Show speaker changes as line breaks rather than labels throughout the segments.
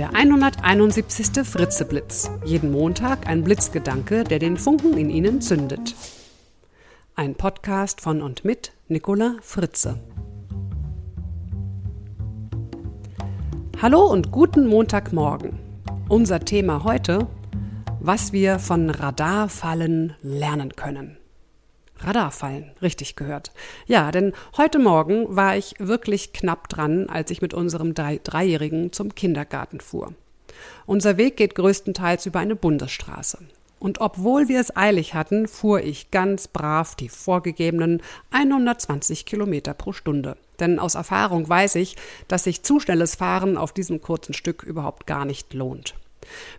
Der 171. Fritzeblitz. Jeden Montag ein Blitzgedanke, der den Funken in Ihnen zündet. Ein Podcast von und mit Nicola Fritze. Hallo und guten Montagmorgen. Unser Thema heute, was wir von Radarfallen lernen können. Radarfallen, richtig gehört. Ja, denn heute Morgen war ich wirklich knapp dran, als ich mit unserem Dreijährigen zum Kindergarten fuhr. Unser Weg geht größtenteils über eine Bundesstraße. Und obwohl wir es eilig hatten, fuhr ich ganz brav die vorgegebenen 120 Kilometer pro Stunde. Denn aus Erfahrung weiß ich, dass sich zu schnelles Fahren auf diesem kurzen Stück überhaupt gar nicht lohnt.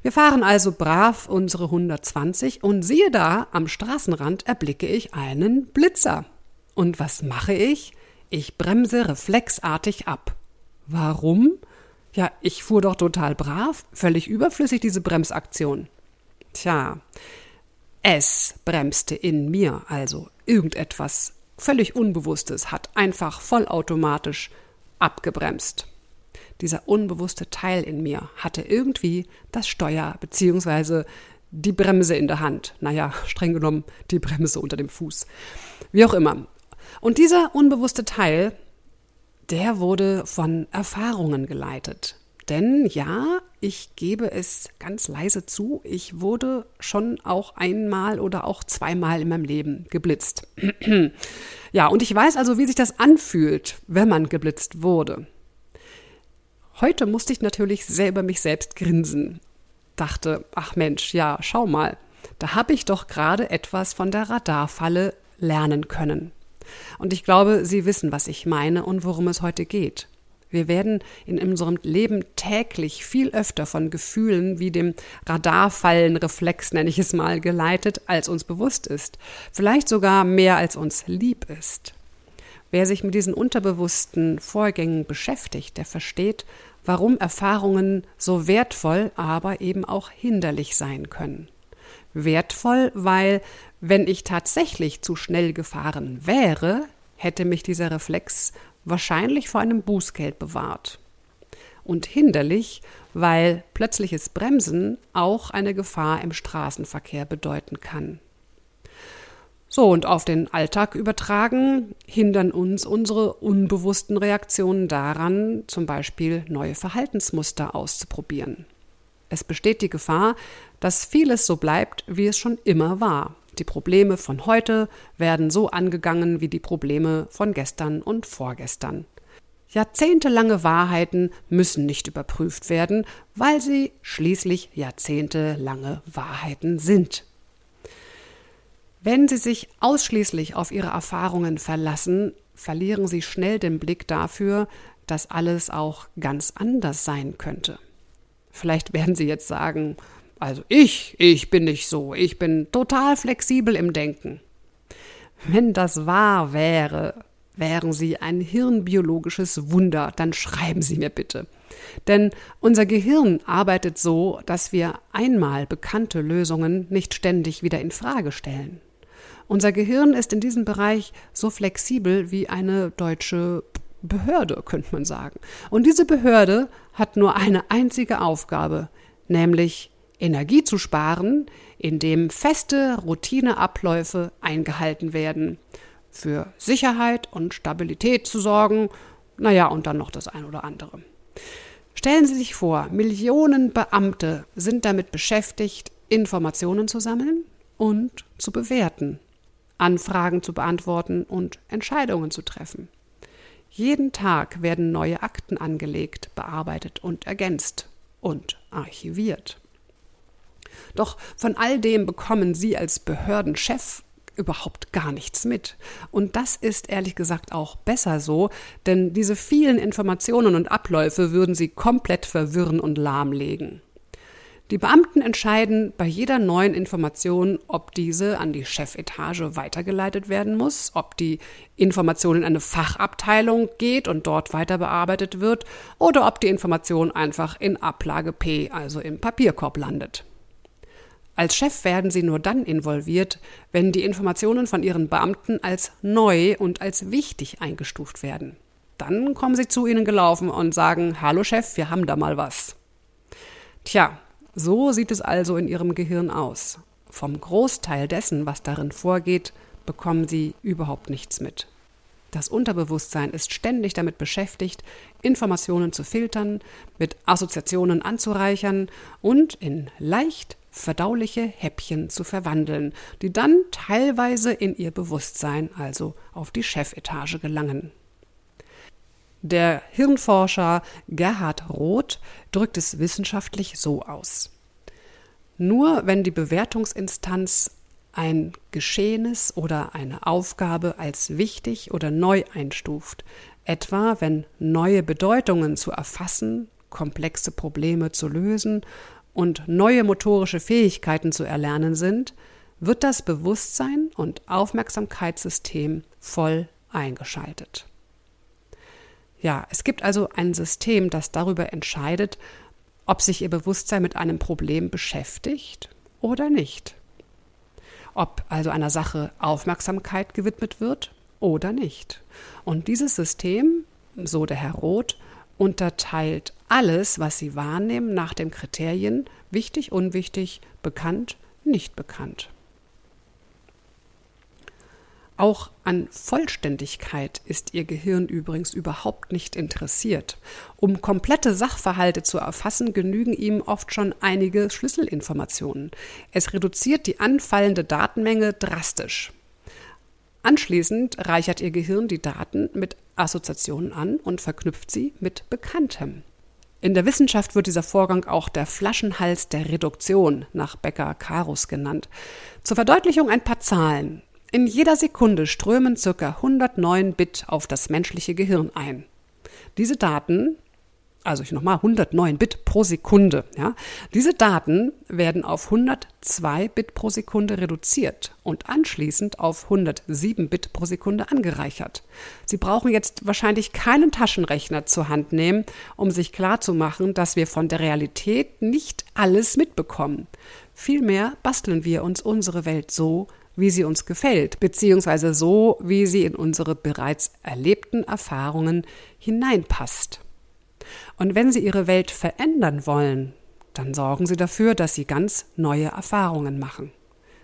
Wir fahren also brav unsere 120 und siehe da, am Straßenrand erblicke ich einen Blitzer. Und was mache ich? Ich bremse reflexartig ab. Warum? Ja, ich fuhr doch total brav, völlig überflüssig diese Bremsaktion. Tja, es bremste in mir also irgendetwas völlig Unbewusstes, hat einfach vollautomatisch abgebremst. Dieser unbewusste Teil in mir hatte irgendwie das Steuer bzw. die Bremse in der Hand. Naja, streng genommen die Bremse unter dem Fuß. Wie auch immer. Und dieser unbewusste Teil, der wurde von Erfahrungen geleitet. Denn ja, ich gebe es ganz leise zu, ich wurde schon auch einmal oder auch zweimal in meinem Leben geblitzt. ja, und ich weiß also, wie sich das anfühlt, wenn man geblitzt wurde. Heute musste ich natürlich sehr über mich selbst grinsen. Dachte, ach Mensch, ja, schau mal, da habe ich doch gerade etwas von der Radarfalle lernen können. Und ich glaube, Sie wissen, was ich meine und worum es heute geht. Wir werden in unserem Leben täglich viel öfter von Gefühlen wie dem Radarfallenreflex, nenne ich es mal, geleitet, als uns bewusst ist. Vielleicht sogar mehr als uns lieb ist. Wer sich mit diesen unterbewussten Vorgängen beschäftigt, der versteht, warum Erfahrungen so wertvoll, aber eben auch hinderlich sein können. Wertvoll, weil wenn ich tatsächlich zu schnell gefahren wäre, hätte mich dieser Reflex wahrscheinlich vor einem Bußgeld bewahrt. Und hinderlich, weil plötzliches Bremsen auch eine Gefahr im Straßenverkehr bedeuten kann. So, und auf den Alltag übertragen hindern uns unsere unbewussten Reaktionen daran, zum Beispiel neue Verhaltensmuster auszuprobieren. Es besteht die Gefahr, dass vieles so bleibt, wie es schon immer war. Die Probleme von heute werden so angegangen wie die Probleme von gestern und vorgestern. Jahrzehntelange Wahrheiten müssen nicht überprüft werden, weil sie schließlich jahrzehntelange Wahrheiten sind. Wenn Sie sich ausschließlich auf Ihre Erfahrungen verlassen, verlieren Sie schnell den Blick dafür, dass alles auch ganz anders sein könnte. Vielleicht werden Sie jetzt sagen, also ich, ich bin nicht so, ich bin total flexibel im Denken. Wenn das wahr wäre, wären Sie ein hirnbiologisches Wunder, dann schreiben Sie mir bitte. Denn unser Gehirn arbeitet so, dass wir einmal bekannte Lösungen nicht ständig wieder in Frage stellen. Unser Gehirn ist in diesem Bereich so flexibel wie eine deutsche Behörde, könnte man sagen. Und diese Behörde hat nur eine einzige Aufgabe, nämlich Energie zu sparen, indem feste Routineabläufe eingehalten werden, für Sicherheit und Stabilität zu sorgen, naja, und dann noch das ein oder andere. Stellen Sie sich vor, Millionen Beamte sind damit beschäftigt, Informationen zu sammeln und zu bewerten. Anfragen zu beantworten und Entscheidungen zu treffen. Jeden Tag werden neue Akten angelegt, bearbeitet und ergänzt und archiviert. Doch von all dem bekommen Sie als Behördenchef überhaupt gar nichts mit. Und das ist ehrlich gesagt auch besser so, denn diese vielen Informationen und Abläufe würden Sie komplett verwirren und lahmlegen. Die Beamten entscheiden bei jeder neuen Information, ob diese an die Chefetage weitergeleitet werden muss, ob die Information in eine Fachabteilung geht und dort weiter bearbeitet wird oder ob die Information einfach in Ablage P, also im Papierkorb landet. Als Chef werden sie nur dann involviert, wenn die Informationen von ihren Beamten als neu und als wichtig eingestuft werden. Dann kommen sie zu ihnen gelaufen und sagen, Hallo Chef, wir haben da mal was. Tja, so sieht es also in Ihrem Gehirn aus. Vom Großteil dessen, was darin vorgeht, bekommen Sie überhaupt nichts mit. Das Unterbewusstsein ist ständig damit beschäftigt, Informationen zu filtern, mit Assoziationen anzureichern und in leicht verdauliche Häppchen zu verwandeln, die dann teilweise in ihr Bewusstsein, also auf die Chefetage gelangen. Der Hirnforscher Gerhard Roth drückt es wissenschaftlich so aus. Nur wenn die Bewertungsinstanz ein Geschehenes oder eine Aufgabe als wichtig oder neu einstuft, etwa wenn neue Bedeutungen zu erfassen, komplexe Probleme zu lösen und neue motorische Fähigkeiten zu erlernen sind, wird das Bewusstsein und Aufmerksamkeitssystem voll eingeschaltet. Ja, es gibt also ein System, das darüber entscheidet, ob sich Ihr Bewusstsein mit einem Problem beschäftigt oder nicht. Ob also einer Sache Aufmerksamkeit gewidmet wird oder nicht. Und dieses System, so der Herr Roth, unterteilt alles, was Sie wahrnehmen, nach den Kriterien wichtig, unwichtig, bekannt, nicht bekannt. Auch an Vollständigkeit ist Ihr Gehirn übrigens überhaupt nicht interessiert. Um komplette Sachverhalte zu erfassen, genügen ihm oft schon einige Schlüsselinformationen. Es reduziert die anfallende Datenmenge drastisch. Anschließend reichert Ihr Gehirn die Daten mit Assoziationen an und verknüpft sie mit Bekanntem. In der Wissenschaft wird dieser Vorgang auch der Flaschenhals der Reduktion nach Becker-Karus genannt. Zur Verdeutlichung ein paar Zahlen. In jeder Sekunde strömen ca. 109 Bit auf das menschliche Gehirn ein. Diese Daten, also ich nochmal 109 Bit pro Sekunde, ja, diese Daten werden auf 102 Bit pro Sekunde reduziert und anschließend auf 107 Bit pro Sekunde angereichert. Sie brauchen jetzt wahrscheinlich keinen Taschenrechner zur Hand nehmen, um sich klarzumachen, dass wir von der Realität nicht alles mitbekommen. Vielmehr basteln wir uns unsere Welt so, wie sie uns gefällt, beziehungsweise so, wie sie in unsere bereits erlebten Erfahrungen hineinpasst. Und wenn Sie Ihre Welt verändern wollen, dann sorgen Sie dafür, dass Sie ganz neue Erfahrungen machen.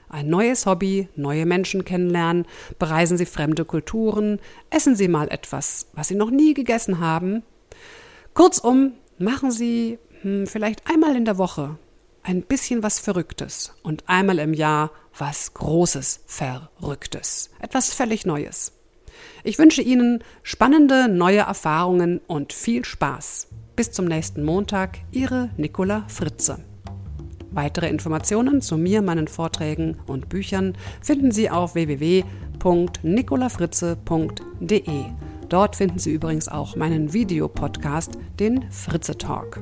Ein neues Hobby, neue Menschen kennenlernen, bereisen Sie fremde Kulturen, essen Sie mal etwas, was Sie noch nie gegessen haben. Kurzum, machen Sie hm, vielleicht einmal in der Woche ein bisschen was Verrücktes und einmal im Jahr was Großes Verrücktes. Etwas völlig Neues. Ich wünsche Ihnen spannende neue Erfahrungen und viel Spaß. Bis zum nächsten Montag, Ihre Nicola Fritze. Weitere Informationen zu mir, meinen Vorträgen und Büchern finden Sie auf www.nicolafritze.de. Dort finden Sie übrigens auch meinen Videopodcast, den Fritze Talk.